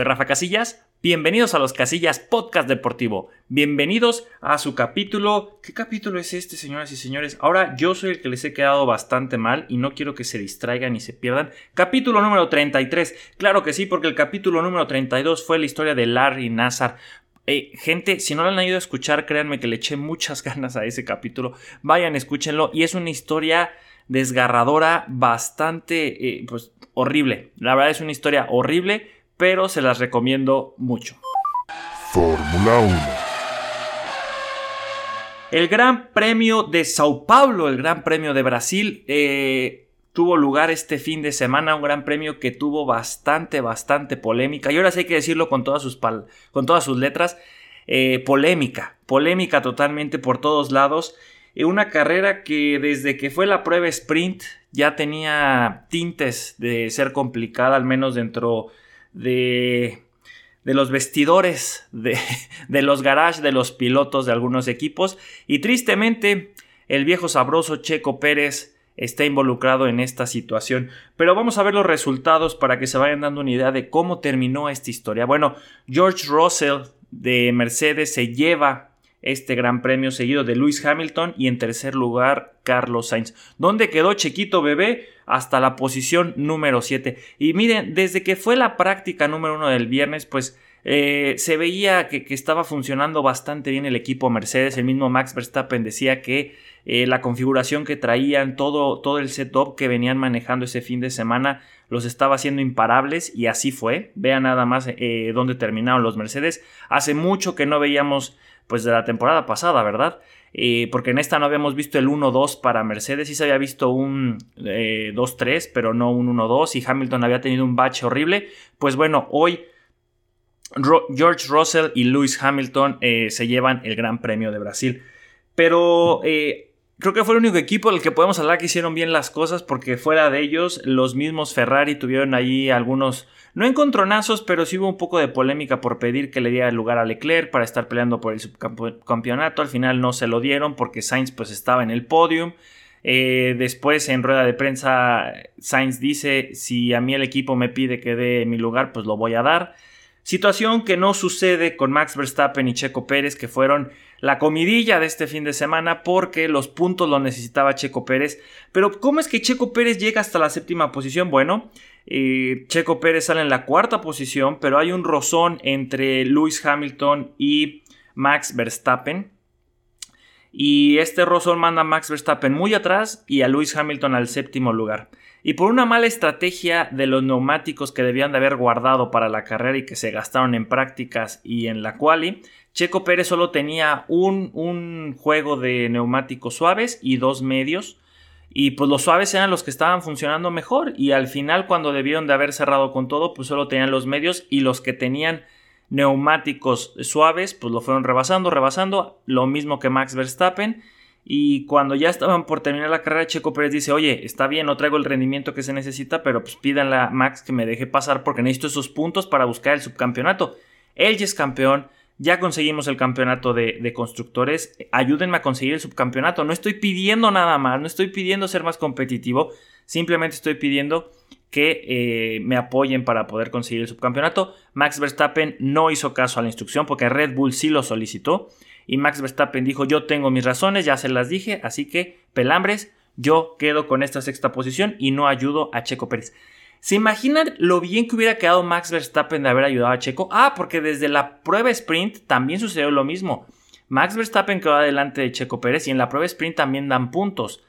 soy Rafa Casillas. Bienvenidos a los Casillas Podcast Deportivo. Bienvenidos a su capítulo. ¿Qué capítulo es este, señoras y señores? Ahora yo soy el que les he quedado bastante mal y no quiero que se distraigan y se pierdan. Capítulo número 33. Claro que sí, porque el capítulo número 32 fue la historia de Larry Nazar. Eh, gente, si no lo han ido a escuchar, créanme que le eché muchas ganas a ese capítulo. Vayan, escúchenlo. Y es una historia desgarradora, bastante, eh, pues, horrible. La verdad es una historia horrible, pero se las recomiendo mucho. Fórmula 1. El Gran Premio de Sao Paulo, el Gran Premio de Brasil, eh, tuvo lugar este fin de semana, un Gran Premio que tuvo bastante, bastante polémica. Y ahora sí hay que decirlo con todas sus, con todas sus letras, eh, polémica, polémica totalmente por todos lados una carrera que desde que fue la prueba sprint ya tenía tintes de ser complicada, al menos dentro de, de los vestidores, de, de los garages de los pilotos de algunos equipos. Y tristemente, el viejo sabroso Checo Pérez está involucrado en esta situación. Pero vamos a ver los resultados para que se vayan dando una idea de cómo terminó esta historia. Bueno, George Russell de Mercedes se lleva este gran premio seguido de Lewis Hamilton y en tercer lugar Carlos Sainz. ¿Dónde quedó Chiquito Bebé? Hasta la posición número 7. Y miren, desde que fue la práctica número 1 del viernes, pues eh, se veía que, estaba funcionando bastante bien el equipo Mercedes. El mismo Max Verstappen decía que eh, la configuración que traían, todo, todo el setup que venían manejando ese fin de semana, los estaba haciendo imparables y así fue. Vean nada más eh, dónde terminaron los Mercedes. Hace mucho que no veíamos pues de la temporada pasada, ¿verdad? Eh, porque en esta no habíamos visto el 1-2 para Mercedes, sí se había visto un 2-3, eh, pero no un 1-2 y Hamilton había tenido un bache horrible. Pues bueno, hoy George Russell y Lewis Hamilton eh, se llevan el Gran Premio de Brasil. Pero creo que fue el único equipo del que podemos hablar que hicieron bien las cosas porque fuera de ellos los mismos Ferrari tuvieron ahí algunos no encontronazos pero sí hubo un poco de polémica por pedir que le diera lugar a Leclerc para estar peleando por el subcampeonato. Al final no se lo dieron porque Sainz pues estaba en el podium eh, después en rueda de prensa Sainz dice si a mí el equipo me pide que dé mi lugar pues lo voy a dar Situación que no sucede con Max Verstappen y Checo Pérez, que fueron la comidilla de este fin de semana porque los puntos lo necesitaba Checo Pérez. Pero ¿cómo es que Checo Pérez llega hasta la séptima posición? Bueno, eh, Checo Pérez sale en la cuarta posición, pero hay un rozón entre Lewis Hamilton y Max Verstappen. Y este rozón manda a Max Verstappen muy atrás y a Lewis Hamilton al séptimo lugar. Y por una mala estrategia de los neumáticos que debían de haber guardado para la carrera y que se gastaron en prácticas y en la quali, Checo Pérez solo tenía un, un juego de neumáticos suaves y dos medios. Y pues los suaves eran los que estaban funcionando mejor. Y al final, cuando debieron de haber cerrado con todo, pues solo tenían los medios y los que tenían neumáticos suaves, pues lo fueron rebasando, rebasando. Lo mismo que Max Verstappen. Y cuando ya estaban por terminar la carrera, Checo Pérez dice, oye, está bien, no traigo el rendimiento que se necesita, pero pues pídanle a Max que me deje pasar porque necesito esos puntos para buscar el subcampeonato. Él es campeón, ya conseguimos el campeonato de, constructores, ayúdenme a conseguir el subcampeonato. No estoy pidiendo nada más, no estoy pidiendo ser más competitivo, simplemente estoy pidiendo que eh, me apoyen para poder conseguir el subcampeonato. Max Verstappen no hizo caso a la instrucción porque Red Bull sí lo solicitó y Max Verstappen dijo yo tengo mis razones, ya se las dije, así que pelambres, yo quedo con esta sexta posición y no ayudo a Checo Pérez. ¿Se imaginan lo bien que hubiera quedado Max Verstappen de haber ayudado a Checo? Ah, porque desde la prueba sprint también sucedió lo mismo. Max Verstappen quedó adelante de Checo Pérez y en la prueba sprint también dan puntos.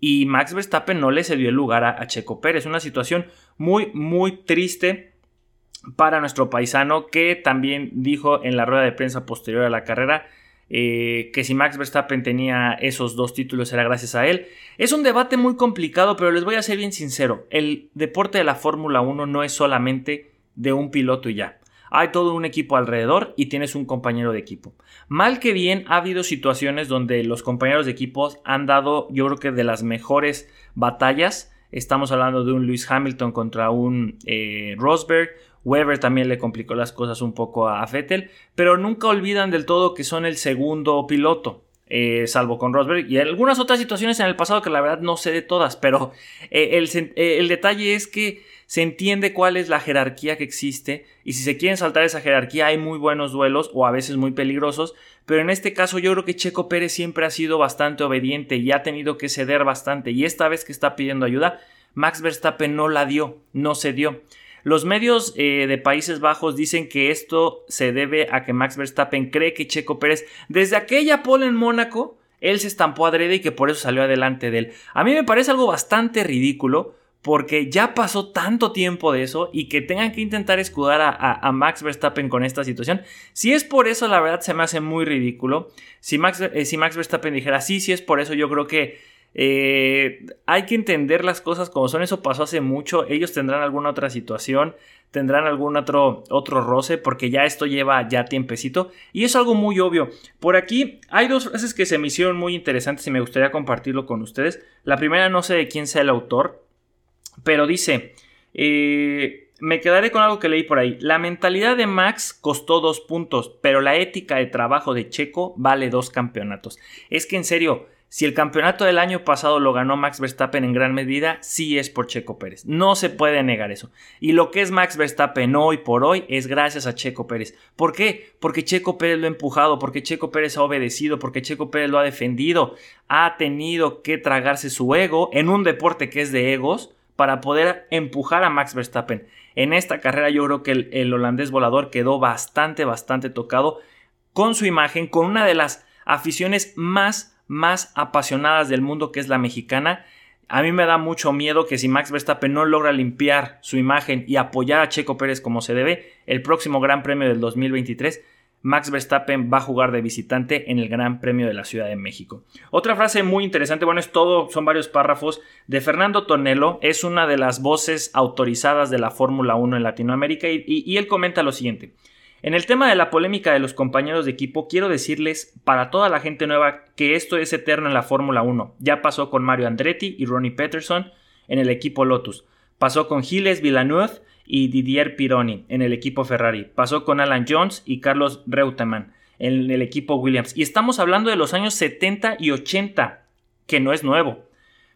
Y Max Verstappen no le cedió el lugar a, Checo Pérez. Una situación muy, muy triste para nuestro paisano que también dijo en la rueda de prensa posterior a la carrera eh, que si Max Verstappen tenía esos dos títulos era gracias a él. Es un debate muy complicado, pero les voy a ser bien sincero. El deporte de la Fórmula 1 no es solamente de un piloto y ya. Hay todo un equipo alrededor y tienes un compañero de equipo. Mal que bien, ha habido situaciones donde los compañeros de equipo han dado, yo creo que de las mejores batallas. Estamos hablando de un Lewis Hamilton contra un eh, Rosberg, Weber también le complicó las cosas un poco a Vettel, pero nunca olvidan del todo que son el segundo piloto. Eh, salvo con Rosberg, y algunas otras situaciones en el pasado que la verdad no sé de todas, pero eh, el, eh, el, detalle es que se entiende cuál es la jerarquía que existe, y si se quieren saltar esa jerarquía hay muy buenos duelos o a veces muy peligrosos, pero en este caso yo creo que Checo Pérez siempre ha sido bastante obediente y ha tenido que ceder bastante, y esta vez que está pidiendo ayuda, Max Verstappen no la dio, no se dio. Los medios eh, de Países Bajos dicen que esto se debe a que Max Verstappen cree que Checo Pérez, desde aquella pole en Mónaco, él se estampó adrede y que por eso salió adelante de él. A mí me parece algo bastante ridículo porque ya pasó tanto tiempo de eso y que tengan que intentar escudar a, Max Verstappen con esta situación. Si es por eso, la verdad se me hace muy ridículo. Si Max, eh, si Max Verstappen dijera, sí, sí es por eso, yo creo que eh, hay que entender las cosas como son. Eso pasó hace mucho. Ellos tendrán alguna otra situación, tendrán algún otro, otro roce, porque ya esto lleva ya tiempecito. Y es algo muy obvio. Por aquí hay dos frases que se me hicieron muy interesantes y me gustaría compartirlo con ustedes. La primera no sé de quién sea el autor, pero dice... Eh, me quedaré con algo que leí por ahí. La mentalidad de Max costó dos puntos, pero la ética de trabajo de Checo vale dos campeonatos. Es que en serio, si el campeonato del año pasado lo ganó Max Verstappen en gran medida, sí es por Checo Pérez. No se puede negar eso. Y lo que es Max Verstappen hoy por hoy es gracias a Checo Pérez. ¿Por qué? Porque Checo Pérez lo ha empujado, porque Checo Pérez ha obedecido, porque Checo Pérez lo ha defendido. Ha tenido que tragarse su ego en un deporte que es de egos para poder empujar a Max Verstappen. En esta carrera yo creo que el, el holandés volador quedó bastante, bastante tocado con su imagen, con una de las aficiones más más apasionadas del mundo que es la mexicana. A mí me da mucho miedo que si Max Verstappen no logra limpiar su imagen y apoyar a Checo Pérez como se debe, el próximo Gran Premio del 2023, Max Verstappen va a jugar de visitante en el Gran Premio de la Ciudad de México. Otra frase muy interesante, bueno, es todo, son varios párrafos, de Fernando Tonelo, es una de las voces autorizadas de la Fórmula 1 en Latinoamérica y él comenta lo siguiente. En el tema de la polémica de los compañeros de equipo, quiero decirles para toda la gente nueva que esto es eterno en la Fórmula 1. Ya pasó con Mario Andretti y Ronnie Peterson en el equipo Lotus. Pasó con Gilles Villeneuve y Didier Pironi en el equipo Ferrari. Pasó con Alan Jones y Carlos Reutemann en el equipo Williams. Y estamos hablando de los años 70 y 80, que no es nuevo.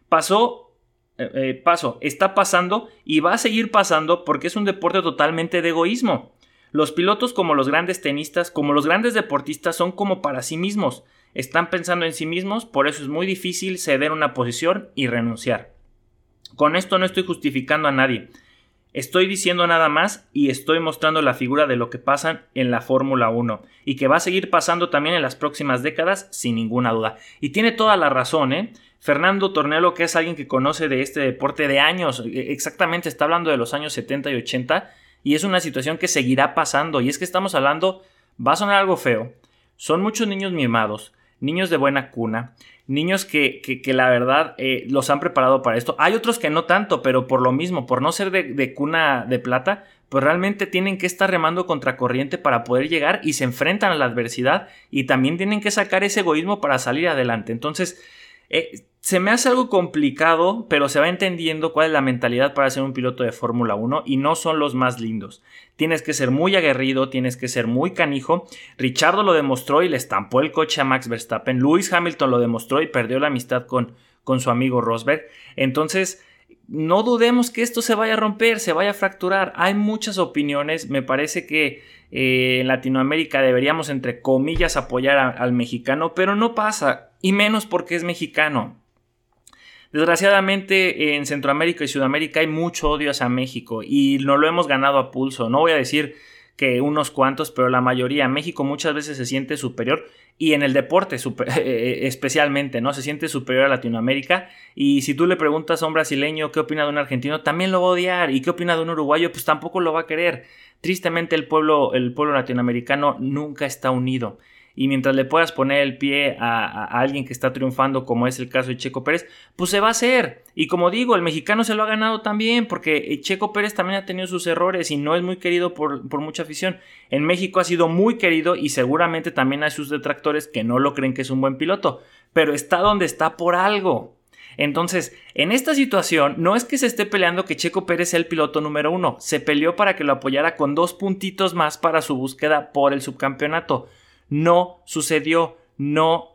Pasó, eh, eh, pasó, está pasando y va a seguir pasando porque es un deporte totalmente de egoísmo. Los pilotos como los grandes tenistas, como los grandes deportistas son como para sí mismos, están pensando en sí mismos, por eso es muy difícil ceder una posición y renunciar. Con esto no estoy justificando a nadie, estoy diciendo nada más y estoy mostrando la figura de lo que pasa en la Fórmula 1 y que va a seguir pasando también en las próximas décadas sin ninguna duda. Y tiene toda la razón, ¿eh? Fernando Tornelo, que es alguien que conoce de este deporte de años, e-, exactamente está hablando de los años 70 y 80, y es una situación que seguirá pasando. Y es que estamos hablando, va a sonar algo feo. Son muchos niños mimados, niños de buena cuna, niños que, que, la verdad eh, los han preparado para esto. Hay otros que no tanto, pero por lo mismo, por no ser de, de cuna de plata, pues realmente tienen que estar remando contra corriente para poder llegar y se enfrentan a la adversidad y también tienen que sacar ese egoísmo para salir adelante. Entonces, eh, se me hace algo complicado, pero se va entendiendo cuál es la mentalidad para ser un piloto de Fórmula 1 y no son los más lindos. Tienes que ser muy aguerrido, tienes que ser muy canijo. Richardo lo demostró y le estampó el coche a Max Verstappen. Lewis Hamilton lo demostró y perdió la amistad con, con su amigo Rosberg. Entonces, no dudemos que esto se vaya a romper, se vaya a fracturar. Hay muchas opiniones. Me parece que eh, en Latinoamérica deberíamos, entre comillas, apoyar al mexicano, pero no pasa. Y menos porque es mexicano. Desgraciadamente en Centroamérica y Sudamérica hay mucho odio hacia México y no lo hemos ganado a pulso. No voy a decir que unos cuantos, pero la mayoría. México muchas veces se siente superior y en el deporte eh, especialmente, ¿no? Se siente superior a Latinoamérica y si tú le preguntas a un brasileño qué opina de un argentino, también lo va a odiar y qué opina de un uruguayo, pues tampoco lo va a querer. Tristemente el pueblo, el pueblo latinoamericano nunca está unido y mientras le puedas poner el pie a, alguien que está triunfando, como es el caso de Checo Pérez, pues se va a hacer. Y como digo, el mexicano se lo ha ganado también, porque Checo Pérez también ha tenido sus errores y no es muy querido por, por mucha afición. En México ha sido muy querido y seguramente también hay sus detractores que no lo creen que es un buen piloto, pero está donde está por algo. Entonces, en esta situación, no es que se esté peleando que Checo Pérez sea el piloto número uno, se peleó para que lo apoyara con dos puntitos más para su búsqueda por el subcampeonato. No sucedió, no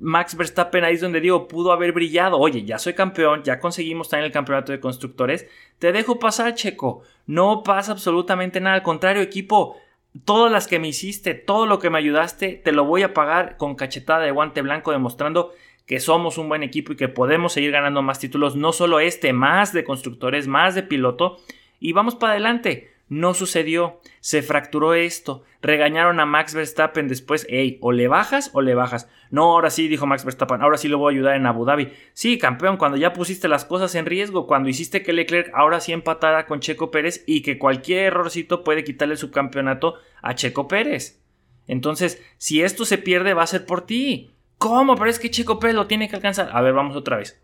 Max Verstappen ahí es donde digo, pudo haber brillado. Oye, ya soy campeón, ya conseguimos en el campeonato de constructores. Te dejo pasar, Checo. No pasa absolutamente nada. Al contrario, equipo, todas las que me hiciste, todo lo que me ayudaste, te lo voy a pagar con cachetada de guante blanco, demostrando que somos un buen equipo y que podemos seguir ganando más títulos. No solo este, más de constructores, más de piloto. Y vamos para adelante. No sucedió, se fracturó esto, regañaron a Max Verstappen después, hey, o le bajas o le bajas. No, ahora sí, dijo Max Verstappen, ahora sí lo voy a ayudar en Abu Dhabi. Sí, campeón, cuando ya pusiste las cosas en riesgo, cuando hiciste que Leclerc ahora sí empatara con Checo Pérez y que cualquier errorcito puede quitarle su campeonato a Checo Pérez. Entonces, si esto se pierde, va a ser por ti. ¿Cómo? Pero es que Checo Pérez lo tiene que alcanzar. A ver, vamos otra vez.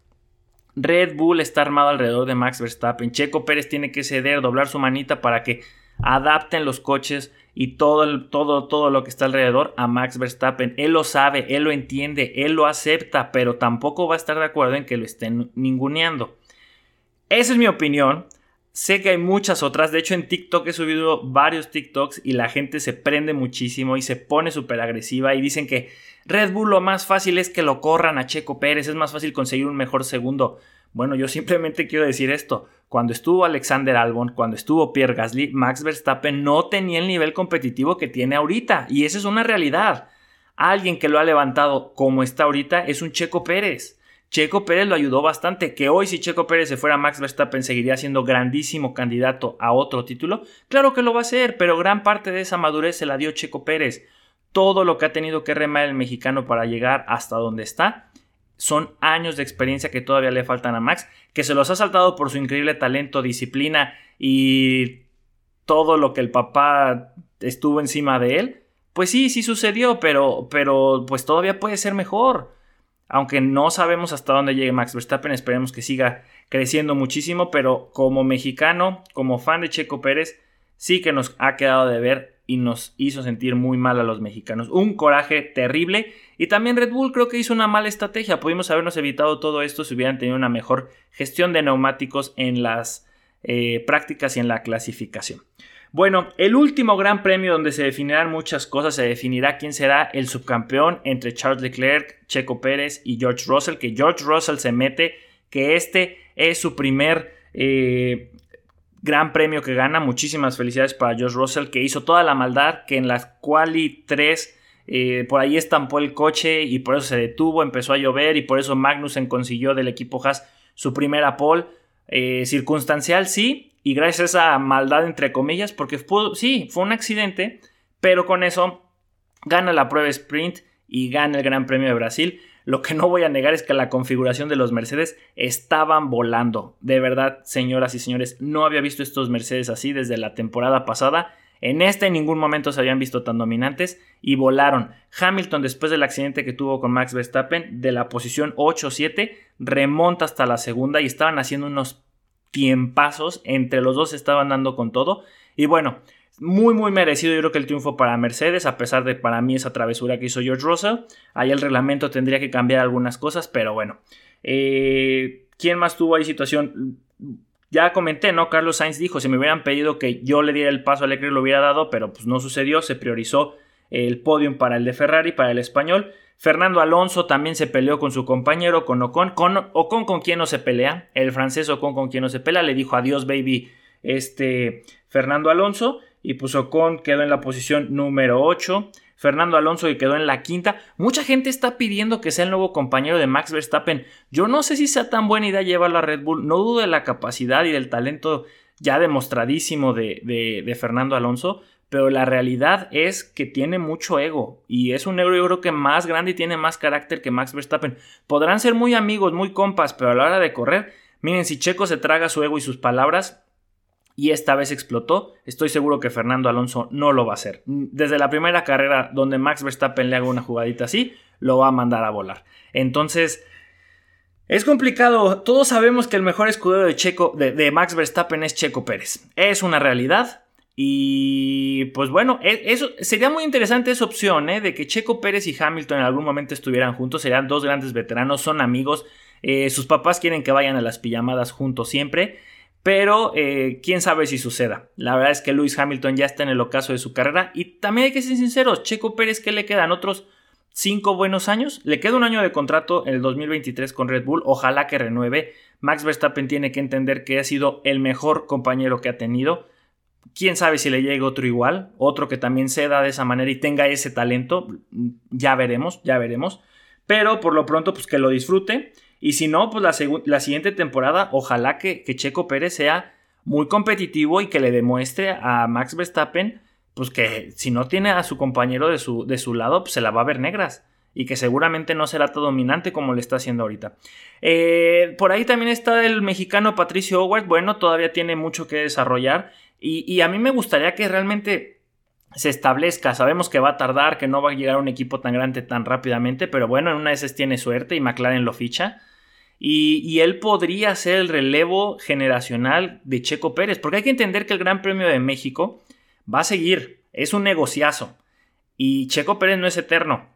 Red Bull está armado alrededor de Max Verstappen. Checo Pérez tiene que ceder, doblar su manita para que adapten los coches y todo, todo, todo lo que está alrededor a Max Verstappen. Él lo sabe, él lo entiende, él lo acepta, pero tampoco va a estar de acuerdo en que lo estén ninguneando. Esa es mi opinión. Sé que hay muchas otras. De hecho, en TikTok he subido varios TikToks y la gente se prende muchísimo y se pone súper agresiva y dicen que Red Bull lo más fácil es que lo corran a Checo Pérez, es más fácil conseguir un mejor segundo. Bueno, yo simplemente quiero decir esto. Cuando estuvo Alexander Albon, cuando estuvo Pierre Gasly, Max Verstappen no tenía el nivel competitivo que tiene ahorita. Y esa es una realidad. Alguien que lo ha levantado como está ahorita es un Checo Pérez. Checo Pérez lo ayudó bastante, que hoy si Checo Pérez se fuera Max Verstappen seguiría siendo grandísimo candidato a otro título. Claro que lo va a hacer, pero gran parte de esa madurez se la dio Checo Pérez todo lo que ha tenido que remar el mexicano para llegar hasta donde está. Son años de experiencia que todavía le faltan a Max, que se los ha saltado por su increíble talento, disciplina y todo lo que el papá estuvo encima de él. Pues sí, sí sucedió, pero, pero pues todavía puede ser mejor. Aunque no sabemos hasta dónde llegue Max Verstappen, esperemos que siga creciendo muchísimo, pero como mexicano, como fan de Checo Pérez, sí que nos ha quedado de ver y nos hizo sentir muy mal a los mexicanos. Un coraje terrible. Y también Red Bull creo que hizo una mala estrategia. Pudimos habernos evitado todo esto si hubieran tenido una mejor gestión de neumáticos en las eh, prácticas y en la clasificación. Bueno, el último gran premio donde se definirán muchas cosas, se definirá quién será el subcampeón entre Charles Leclerc, Checo Pérez y George Russell, que George Russell se mete, que este es su primer eh, gran premio que gana. Muchísimas felicidades para Josh Russell que hizo toda la maldad que en las quali 3 eh, por ahí estampó el coche y por eso se detuvo, empezó a llover y por eso Magnussen consiguió del equipo Haas su primera pole. Eh, circunstancial, sí, y gracias a esa maldad entre comillas, porque sí, fue un accidente, pero con eso gana la prueba sprint y gana el Gran Premio de Brasil. Lo que no voy a negar es que la configuración de los Mercedes estaban volando. De verdad, señoras y señores, no había visto estos Mercedes así desde la temporada pasada. En este en ningún momento se habían visto tan dominantes y volaron. Hamilton después del accidente que tuvo con Max Verstappen de la posición 8-7 remonta hasta la segunda y estaban haciendo unos tiempazos. Entre los dos estaban dando con todo. Y bueno, muy, muy merecido yo creo que el triunfo para Mercedes, a pesar de para mí esa travesura que hizo George Russell. Ahí el reglamento tendría que cambiar algunas cosas, pero bueno. Eh, ¿Quién más tuvo ahí situación? Ya comenté, ¿no? Carlos Sainz dijo, si me hubieran pedido que yo le diera el paso a Leclerc lo hubiera dado, pero pues no sucedió, se priorizó el podium para el de Ferrari, para el español. Fernando Alonso también se peleó con su compañero, con Ocon. Con Ocon con quien no se pelea, el francés Ocon con quien no se pelea, le dijo adiós baby este Fernando Alonso y pues Ocon quedó en la posición número 8. Fernando Alonso y quedó en la quinta. Mucha gente está pidiendo que sea el nuevo compañero de Max Verstappen. Yo no sé si sea tan buena idea llevarlo a Red Bull. No dudo de la capacidad y del talento ya demostradísimo de, de, Fernando Alonso. Pero la realidad es que tiene mucho ego. Y es un ego yo creo que más grande y tiene más carácter que Max Verstappen. Podrán ser muy amigos, muy compas, pero a la hora de correr, miren, si Checo se traga su ego y sus palabras, y esta vez explotó, estoy seguro que Fernando Alonso no lo va a hacer. Desde la primera carrera donde Max Verstappen le haga una jugadita así, lo va a mandar a volar. Entonces, es complicado. Todos sabemos que el mejor escudero de, Checo, de, Max Verstappen es Checo Pérez. Es una realidad. Y pues bueno, e, eso sería muy interesante esa opción, ¿eh? de que Checo Pérez y Hamilton en algún momento estuvieran juntos. Serían dos grandes veteranos, son amigos. Eh, sus papás quieren que vayan a las pijamadas juntos siempre. Pero eh, quién sabe si suceda. La verdad es que Lewis Hamilton ya está en el ocaso de su carrera. Y también hay que ser sinceros, Checo Pérez, ¿qué le quedan? Otros cinco buenos años. Le queda un año de contrato en el 2023 con Red Bull. Ojalá que renueve. Max Verstappen tiene que entender que ha sido el mejor compañero que ha tenido. Quién sabe si le llegue otro igual, otro que también ceda de esa manera y tenga ese talento. Ya veremos, ya veremos. Pero por lo pronto, pues que lo disfrute. Y si no, pues la, siguiente temporada, ojalá que, que Checo Pérez sea muy competitivo y que le demuestre a Max Verstappen pues que si no tiene a su compañero de su, de su lado, pues se la va a ver negras. Y que seguramente no será tan dominante como le está haciendo ahorita. Eh, por ahí también está el mexicano Patricio Howard. Bueno, todavía tiene mucho que desarrollar. Y, y, a mí me gustaría que realmente se establezca. Sabemos que va a tardar, que no va a llegar a un equipo tan grande tan rápidamente. Pero bueno, en una de esas tiene suerte y McLaren lo ficha. Y, y, él podría ser el relevo generacional de Checo Pérez. Porque hay que entender que el Gran Premio de México va a seguir, es un negociazo. Y Checo Pérez no es eterno.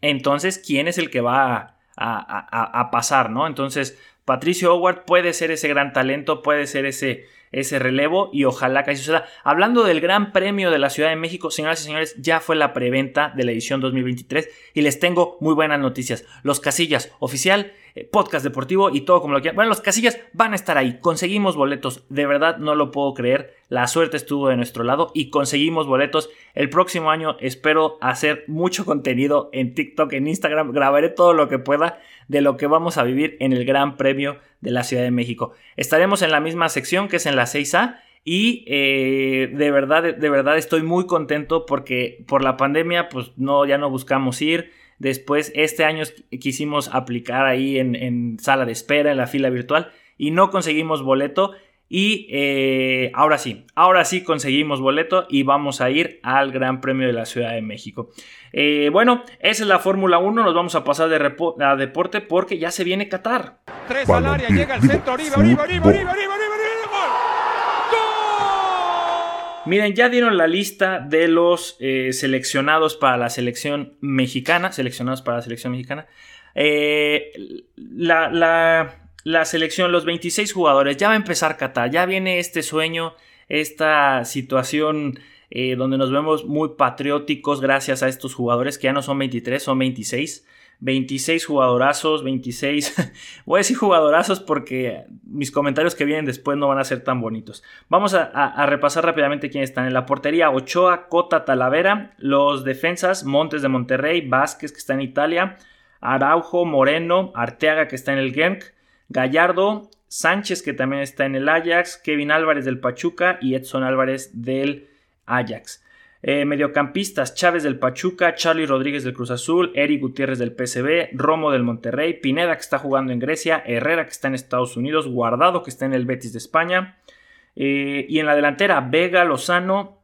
Entonces, ¿quién es el que va a, a, pasar, no? Entonces, Patricio Howard puede ser ese gran talento, puede ser ese, ese relevo y ojalá que así suceda. Hablando del Gran Premio de la Ciudad de México, señoras y señores, ya fue la preventa de la edición 2023 y les tengo muy buenas noticias. Los Casillas oficial eh, podcast deportivo y todo como lo quieran. Bueno, los casillas van a estar ahí. Conseguimos boletos. De verdad no lo puedo creer. La suerte estuvo de nuestro lado y conseguimos boletos. El próximo año espero hacer mucho contenido en TikTok, en Instagram. Grabaré todo lo que pueda de lo que vamos a vivir en el Gran Premio de la Ciudad de México. Estaremos en la misma sección que es en la 6A. Y eh, de verdad, de verdad estoy muy contento porque por la pandemia, pues no, ya no buscamos ir Después, este año quisimos aplicar ahí en, sala de espera, en la fila virtual, y no conseguimos boleto. Y eh, ahora sí, ahora sí conseguimos boleto y vamos a ir al Gran Premio de la Ciudad de México. Eh, bueno, esa es la Fórmula 1, nos vamos a pasar de a deporte porque ya se viene Qatar. Tres al área, llega el centro, arriba, arriba, arriba, arriba, arriba, Miren, ya dieron la lista de los eh, seleccionados para la selección mexicana. Seleccionados para la selección mexicana. Eh, la, selección, los 26 jugadores, ya va a empezar Qatar. Ya viene este sueño, esta situación eh, donde nos vemos muy patrióticos gracias a estos jugadores que ya no son 23, son 26. 26 jugadorazos, 26, voy a decir jugadorazos porque mis comentarios que vienen después no van a ser tan bonitos. Vamos a, repasar rápidamente quiénes están en la portería. Ochoa, Cota, Talavera, los defensas, Montes de Monterrey, Vázquez que está en Italia, Araujo, Moreno, Arteaga que está en el Genk, Gallardo, Sánchez que también está en el Ajax, Kevin Álvarez del Pachuca y Edson Álvarez del Ajax. Eh, mediocampistas, Chávez del Pachuca, Charlie Rodríguez del Cruz Azul, Eric Gutiérrez del PCB, Romo del Monterrey, Pineda que está jugando en Grecia, Herrera que está en Estados Unidos, Guardado que está en el Betis de España. Eh, y en la delantera, Vega, Lozano,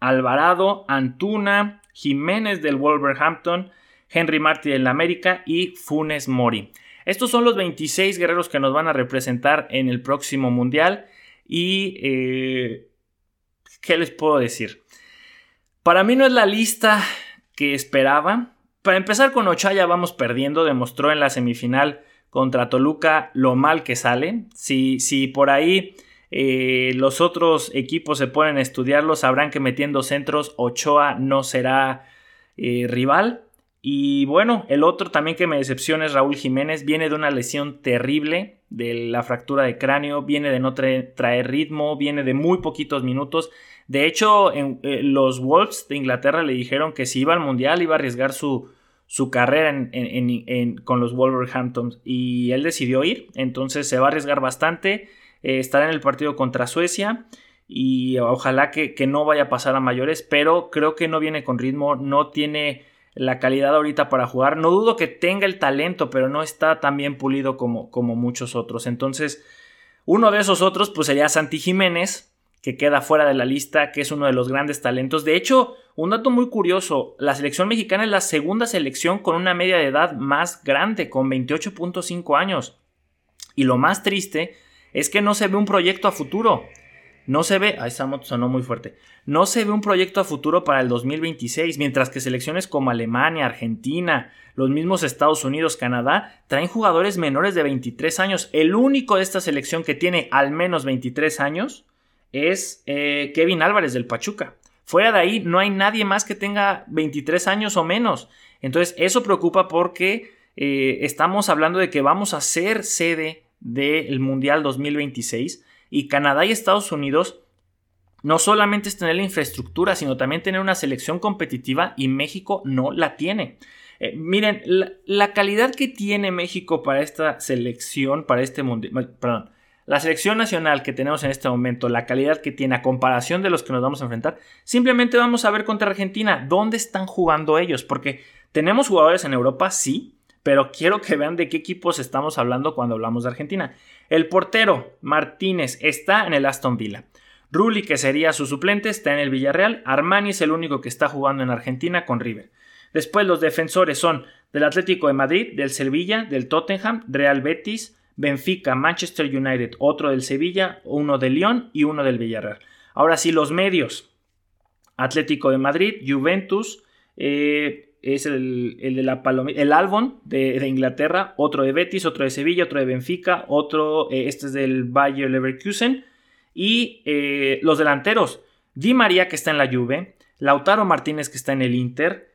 Alvarado, Antuna, Jiménez del Wolverhampton, Henry Martí del América y Funes Mori. Estos son los 26 guerreros que nos van a representar en el próximo Mundial. Y... Eh, ¿Qué les puedo decir? Para mí no es la lista que esperaba. Para empezar con Ochaya vamos perdiendo, demostró en la semifinal contra Toluca lo mal que sale. Si, si por ahí eh, los otros equipos se ponen a estudiarlo, sabrán que metiendo centros Ochoa no será eh, rival. Y bueno, el otro también que me decepciona es Raúl Jiménez. Viene de una lesión terrible de la fractura de cráneo, viene de no traer ritmo, viene de muy poquitos minutos. De hecho, en, eh, los Wolves de Inglaterra le dijeron que si iba al Mundial iba a arriesgar su, su carrera con los Wolverhampton y él decidió ir, entonces se va a arriesgar bastante, eh, estará en el partido contra Suecia y ojalá que, no vaya a pasar a mayores, pero creo que no viene con ritmo, no tiene la calidad ahorita para jugar, no dudo que tenga el talento, pero no está tan bien pulido como, como muchos otros, entonces uno de esos otros pues sería Santi Jiménez, que queda fuera de la lista, que es uno de los grandes talentos. De hecho, un dato muy curioso, la selección mexicana es la segunda selección con una media de edad más grande, con 28.5 años. Y lo más triste es que no se ve un proyecto a futuro. No se ve, ahí sonó muy fuerte. No se ve un proyecto a futuro para el 2026, mientras que selecciones como Alemania, Argentina, los mismos Estados Unidos, Canadá, traen jugadores menores de 23 años. El único de esta selección que tiene al menos 23 años es eh, Kevin Álvarez del Pachuca. Fuera de ahí, no hay nadie más que tenga 23 años o menos. Entonces, eso preocupa porque eh, estamos hablando de que vamos a ser sede del Mundial 2026 y Canadá y Estados Unidos no solamente es tener la infraestructura, sino también tener una selección competitiva y México no la tiene. Eh, miren, la, calidad que tiene México para esta selección, para este mundial, perdón, la selección nacional que tenemos en este momento, la calidad que tiene a comparación de los que nos vamos a enfrentar, simplemente vamos a ver contra Argentina dónde están jugando ellos, porque tenemos jugadores en Europa, sí, pero quiero que vean de qué equipos estamos hablando cuando hablamos de Argentina. El portero Martínez está en el Aston Villa. Rulli, que sería su suplente, está en el Villarreal. Armani es el único que está jugando en Argentina con River. Después los defensores son del Atlético de Madrid, del Sevilla, del Tottenham, Real Betis, Benfica, Manchester United, otro del Sevilla, uno del Lyon y uno del Villarreal. Ahora sí, los medios. Atlético de Madrid, Juventus, eh, es el, de la Palomita, el Albon de, Inglaterra, otro de Betis, otro de Sevilla, otro de Benfica, otro, eh, este es del Bayer Leverkusen. Y eh, los delanteros, Di María que está en la Juve, Lautaro Martínez que está en el Inter,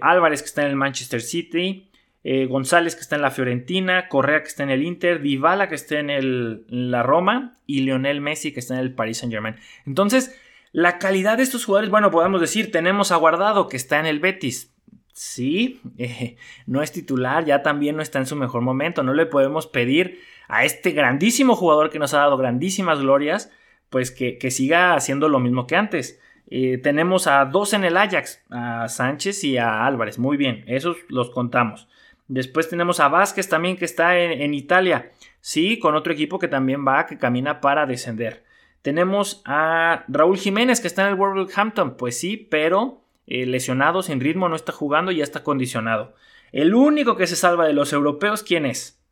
Álvarez que está en el Manchester City, eh, González que está en la Fiorentina, Correa que está en el Inter, Dybala que está en, el, la Roma y Lionel Messi que está en el Paris Saint Germain. Entonces, la calidad de estos jugadores, bueno, podemos decir, tenemos a Guardado que está en el Betis. Sí, eh, no es titular, ya también no está en su mejor momento. No le podemos pedir a este grandísimo jugador que nos ha dado grandísimas glorias, pues que, siga haciendo lo mismo que antes. Eh, tenemos a dos en el Ajax, a Sánchez y a Álvarez. Muy bien, esos los contamos. Después tenemos a Vázquez también que está en, Italia. Sí, con otro equipo que también va, que camina para descender. Tenemos a Raúl Jiménez que está en el Wolverhampton. Pues sí, pero eh, lesionado, sin ritmo, no está jugando y ya está condicionado. El único que se salva de los europeos, ¿quién es?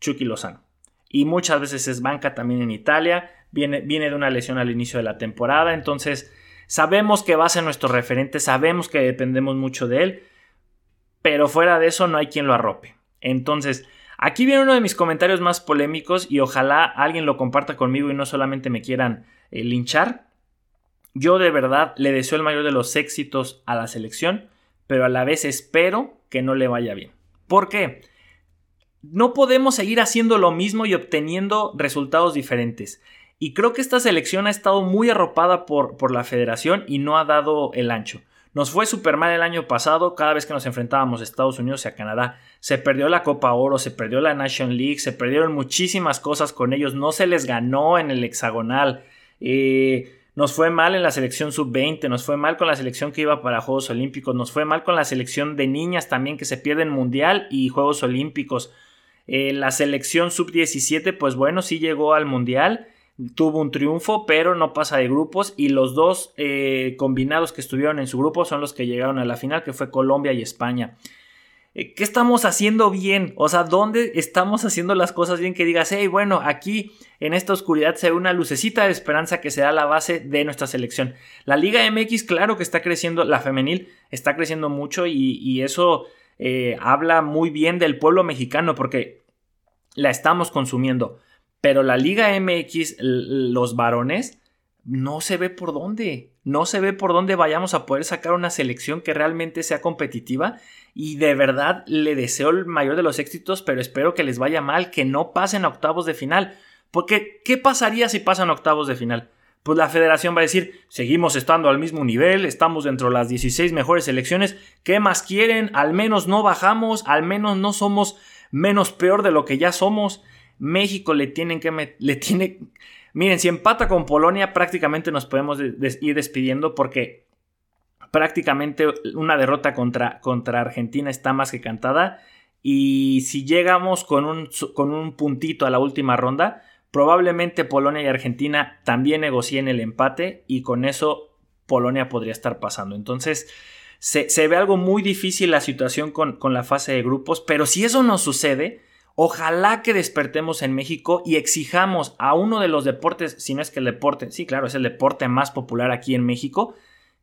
Chucky Lozano. Y muchas veces es banca también en Italia. Viene, viene de una lesión al inicio de la temporada. Entonces, sabemos que va a ser nuestro referente, sabemos que dependemos mucho de él pero fuera de eso no hay quien lo arrope. Entonces, aquí viene uno de mis comentarios más polémicos y ojalá alguien lo comparta conmigo y no solamente me quieran eh, linchar. Yo de verdad le deseo el mayor de los éxitos a la selección, pero a la vez espero que no le vaya bien. ¿Por qué? No podemos seguir haciendo lo mismo y obteniendo resultados diferentes. Y creo que esta selección ha estado muy arropada por, por la federación y no ha dado el ancho. Nos fue súper mal el año pasado, cada vez que nos enfrentábamos a Estados Unidos y a Canadá. Se perdió la Copa Oro, se perdió la Nation League, se perdieron muchísimas cosas con ellos, no se les ganó en el hexagonal. Eh, nos fue mal en la selección sub-20, nos fue mal con la selección que iba para Juegos Olímpicos, nos fue mal con la selección de niñas también que se pierden Mundial y Juegos Olímpicos. Eh, la selección sub-17, pues bueno, sí llegó al Mundial tuvo un triunfo, pero no pasa de grupos y los dos eh, combinados que estuvieron en su grupo son los que llegaron a la final, que fue Colombia y España. Eh, ¿Qué estamos haciendo bien? O sea, ¿dónde estamos haciendo las cosas bien que digas, hey, bueno, aquí en esta oscuridad se ve una lucecita de esperanza que será la base de nuestra selección? La Liga MX, claro que está creciendo, la femenil está creciendo mucho y, eso eh, habla muy bien del pueblo mexicano porque la estamos consumiendo. Pero la Liga MX, los varones, no se ve por dónde. No se ve por dónde vayamos a poder sacar una selección que realmente sea competitiva. Y de verdad le deseo el mayor de los éxitos, pero espero que les vaya mal, que no pasen a octavos de final. Porque, ¿qué pasaría si pasan a octavos de final? Pues la federación va a decir, seguimos estando al mismo nivel, estamos dentro de las 16 mejores selecciones, ¿qué más quieren? Al menos no bajamos, al menos no somos menos peor de lo que ya somos. México le tienen que le tiene miren si empata con Polonia prácticamente nos podemos ir despidiendo porque prácticamente una derrota contra, contra Argentina está más que cantada. Y si llegamos con un, con un puntito a la última ronda probablemente Polonia y Argentina también negocien el empate y con eso Polonia podría estar pasando. Entonces se, ve algo muy difícil la situación con, con la fase de grupos pero si eso no sucede Ojalá que despertemos en México y exijamos a uno de los deportes, si no es que el deporte, sí, claro, es el deporte más popular aquí en México,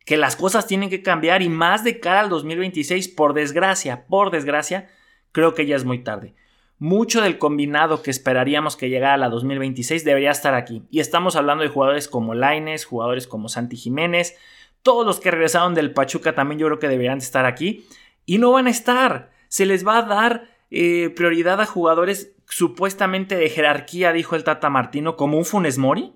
que las cosas tienen que cambiar y más de cara al 2026, por desgracia, por desgracia, creo que ya es muy tarde. Mucho del combinado que esperaríamos que llegara a la 2026 debería estar aquí. Y estamos hablando de jugadores como Laines, jugadores como Santi Jiménez, Todos los que regresaron del Pachuca también yo creo que deberían estar aquí. Y no van a estar. Se les va a dar eh, prioridad a jugadores supuestamente de jerarquía, dijo el Tata Martino, como un Funes Mori.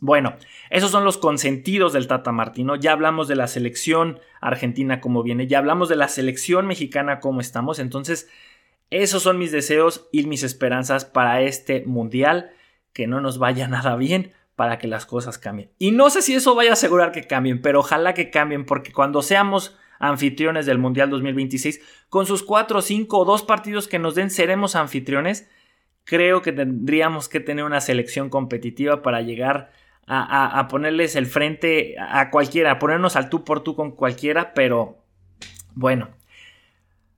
Bueno, esos son los consentidos del Tata Martino. Ya hablamos de la selección argentina como viene, ya hablamos de la selección mexicana como estamos. Entonces, esos son mis deseos y mis esperanzas para este mundial. Que no nos vaya nada bien para que las cosas cambien. Y no sé si eso vaya a asegurar que cambien, pero ojalá que cambien porque cuando seamos anfitriones del Mundial 2026, con sus 4, 5 o 2 partidos que nos den, seremos anfitriones. Creo que tendríamos que tener una selección competitiva para llegar a, ponerles el frente a cualquiera, a ponernos al tú por tú con cualquiera, pero bueno,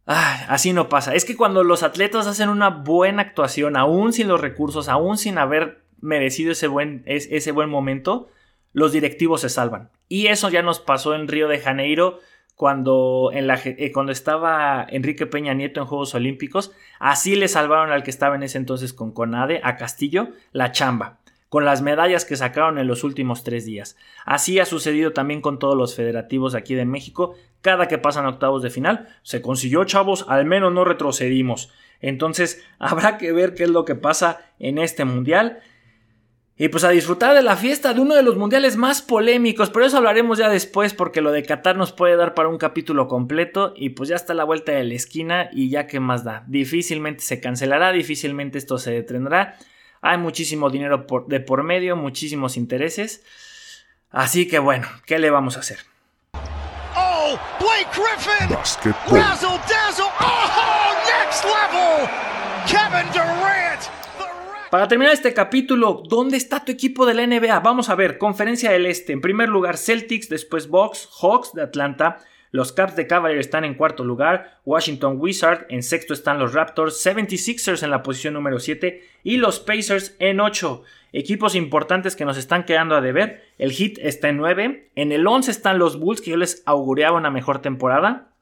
así no pasa. Es que cuando los atletas hacen una buena actuación, aún sin los recursos, aún sin haber merecido ese buen, ese buen momento, los directivos se salvan. Y eso ya nos pasó en Río de Janeiro cuando, eh, cuando estaba Enrique Peña Nieto en Juegos Olímpicos. Así le salvaron al que estaba en ese entonces con Conade, a Castillo, la chamba con las medallas que sacaron en los últimos tres días. Así ha sucedido también con todos los federativos aquí de México. Cada que pasan octavos de final, se consiguió, chavos, al menos no retrocedimos. Entonces, habrá que ver qué es lo que pasa en este mundial. Y pues a disfrutar de la fiesta de uno de los mundiales más polémicos, pero eso hablaremos ya después porque lo de Qatar nos puede dar para un capítulo completo y pues ya está la vuelta de la esquina y ya que más da. Difícilmente se cancelará, difícilmente esto se detendrá. Hay muchísimo dinero de por medio, muchísimos intereses. Así que bueno, ¿qué le vamos a hacer? Oh, Blake Griffin. Razzle dazzle. Oh, next level. Kevin Durant. Para terminar este capítulo, ¿dónde está tu equipo de la NBA? Vamos a ver, Conferencia del Este. En primer lugar, Celtics, después Bucks, Hawks de Atlanta, los Caps de Cavaliers están en cuarto lugar, Washington Wizards en sexto están los Raptors, 76ers en la posición número 7 y los Pacers en 8. Equipos importantes que nos están quedando a deber. El Heat está en 9, en el 11 están los Bulls que yo les augureaba una mejor temporada.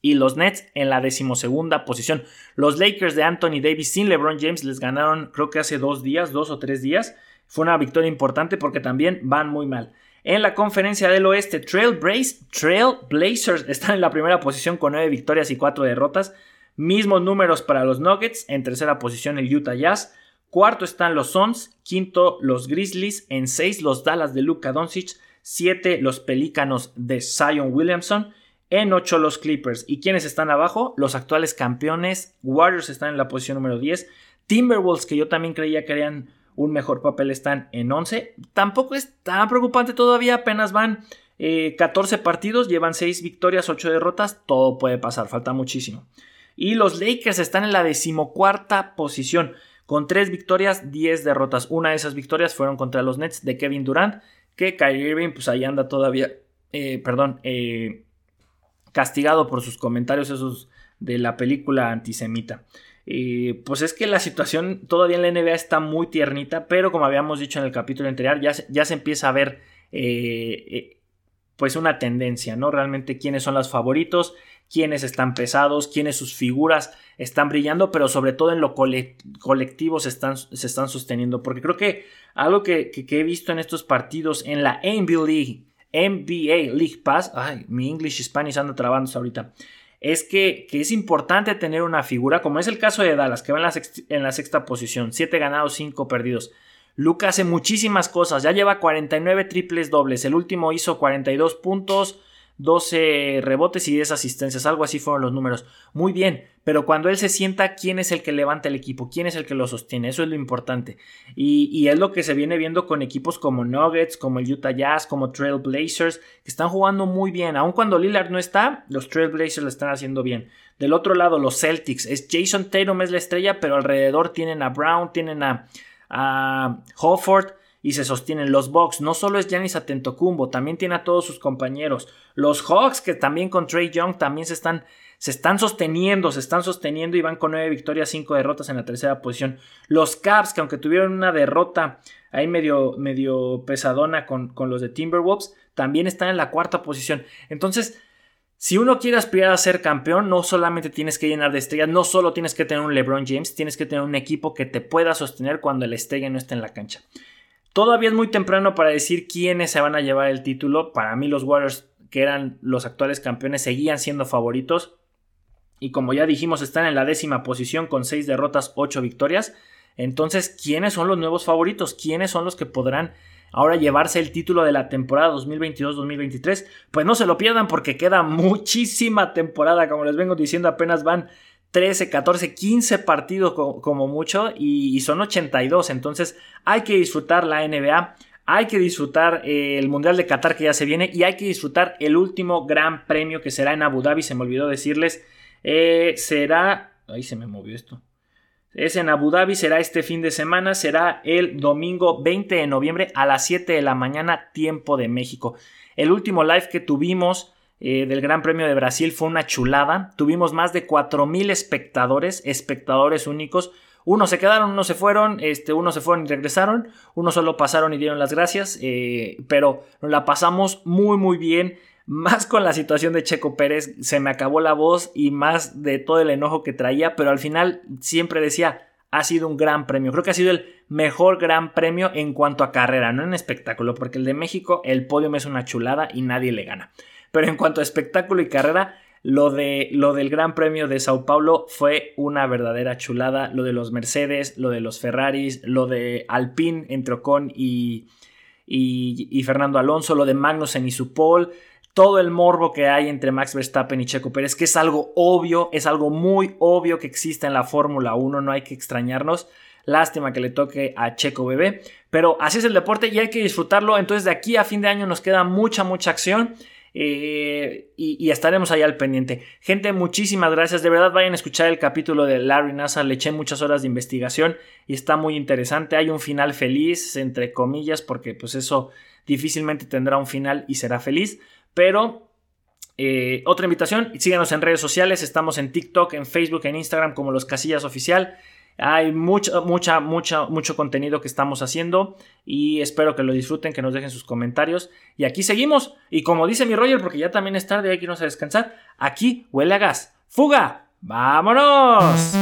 Y los Nets en la decimosegunda posición. Los Lakers de Anthony Davis sin LeBron James les ganaron creo que hace dos días, dos o tres días. Fue una victoria importante porque también van muy mal. En la conferencia del oeste, Trail, Blazers están en la primera posición con 9 victorias y 4 derrotas. Mismos números para los Nuggets. En tercera posición el Utah Jazz. Cuarto están los Suns. Quinto los Grizzlies. En 6 los Dallas de Luka Doncic. 7 los Pelícanos de Zion Williamson. En 8 los Clippers. ¿Y quiénes están abajo? Los actuales campeones. Warriors están en la posición número 10. Timberwolves, que yo también creía que harían un mejor papel están en 11. Tampoco es tan preocupante todavía, apenas van 14 eh, partidos, llevan 6 victorias, 8 derrotas, todo puede pasar, falta muchísimo. Y los Lakers están en la decimocuarta posición, con 3 victorias, 10 derrotas. Una de esas victorias fueron contra los Nets de Kevin Durant, que Kyrie Irving pues ahí anda todavía, eh, perdón, eh, castigado por sus comentarios esos de la película antisemita pues es que la situación todavía en la NBA está muy tiernita, pero como habíamos dicho en el capítulo anterior, ya, ya se empieza a ver eh, eh, pues una tendencia, ¿no? Realmente quiénes son los favoritos, quiénes están pesados, quiénes sus figuras están brillando, pero sobre todo en lo colectivo se están, se están sosteniendo, porque creo que algo que, he visto en estos partidos en la NBA League, NBA Pass, ay, mi English Spanish anda trabándose ahorita es que, es importante tener una figura, como es el caso de Dallas, que va en la, en la sexta posición, 7 ganados, 5 perdidos. Luca hace muchísimas cosas, ya lleva 49 triples dobles, el último hizo 42 puntos, 12 rebotes y 10 asistencias, algo así fueron los números. Muy bien, pero cuando él se sienta, ¿quién es el que levanta el equipo? ¿Quién es el que lo sostiene? Eso es lo importante. Y, es lo que se viene viendo con equipos como Nuggets, como el Utah Jazz, como Trail Blazers, que están jugando muy bien. Aun cuando Lillard no está, los Trail Blazers lo están haciendo bien. Del otro lado, los Celtics. Es Jason Tatum es la estrella, pero alrededor tienen a Brown, tienen a, a Hofford y se sostienen. Los Bucks no solo es Giannis Atentocumbo, también tiene a todos sus compañeros. Los Hawks, que también con Trey Young también se están, se están sosteniendo, se están sosteniendo y van con 9 victorias, 5 derrotas en la tercera posición. Los Caps, que aunque tuvieron una derrota ahí medio, medio pesadona con, con los de Timberwolves, también están en la cuarta posición. Entonces, si uno quiere aspirar a ser campeón, no solamente tienes que llenar de estrellas, no solo tienes que tener un LeBron James, tienes que tener un equipo que te pueda sostener cuando la estrella no esté en la cancha. Todavía es muy temprano para decir quiénes se van a llevar el título. Para mí los Warriors, que eran los actuales campeones, seguían siendo favoritos. Y como ya dijimos, están en la décima posición con 6 derrotas, 8 victorias. Entonces, ¿quiénes son los nuevos favoritos? ¿Quiénes son los que podrán ahora llevarse el título de la temporada 2022-2023? Pues no se lo pierdan porque queda muchísima temporada. Como les vengo diciendo, apenas van 13, 14, 15 partidos como, mucho y, son 82. Entonces hay que disfrutar la NBA, hay que disfrutar eh, el Mundial de Qatar que ya se viene y hay que disfrutar el último gran premio que será en Abu Dhabi. Se me olvidó decirles, eh, será... Ahí se me movió esto. Es en Abu Dhabi, será este fin de semana, será el domingo 20 de noviembre a las 7 de la mañana, tiempo de México. El último live que tuvimos eh, del Gran Premio de Brasil fue una chulada. Tuvimos más de 4.000 espectadores, espectadores únicos. Unos se quedaron, unos se fueron, este, unos se fueron y regresaron, unos solo pasaron y dieron las gracias, eh, pero nos la pasamos muy muy bien, más con la situación de Checo Pérez, se me acabó la voz y más de todo el enojo que traía, pero al final siempre decía, ha sido un gran premio, creo que ha sido el mejor gran premio en cuanto a carrera, no en espectáculo, porque el de México, el podio es una chulada y nadie le gana. Pero en cuanto a espectáculo y carrera, lo, de, lo del Gran Premio de Sao Paulo fue una verdadera chulada. Lo de los Mercedes, lo de los Ferraris, lo de Alpine entre Ocon y, y, Fernando Alonso, lo de Magnussen y su pole, todo el morbo que hay entre Max Verstappen y Checo Pérez, que es algo obvio, es algo muy obvio que existe en la Fórmula 1, no hay que extrañarnos. Lástima que le toque a Checo Bebé, pero así es el deporte y hay que disfrutarlo. Entonces de aquí a fin de año nos queda mucha, mucha acción. Eh, y, estaremos ahí al pendiente. Gente, muchísimas gracias. De verdad, vayan a escuchar el capítulo de Larry Nassar. Le eché muchas horas de investigación y está muy interesante. Hay un final feliz, entre comillas, porque pues eso difícilmente tendrá un final y será feliz. Pero eh, otra invitación, síganos en redes sociales. Estamos en TikTok, en Facebook, en Instagram como Los Casillas Oficial. Hay mucho, mucha, mucha, mucho contenido que estamos haciendo y espero que lo disfruten, que nos dejen sus comentarios. Y aquí seguimos. Y como dice mi Roger, porque ya también es tarde, hay que irnos a descansar, aquí huele a gas. ¡Fuga! ¡Vámonos!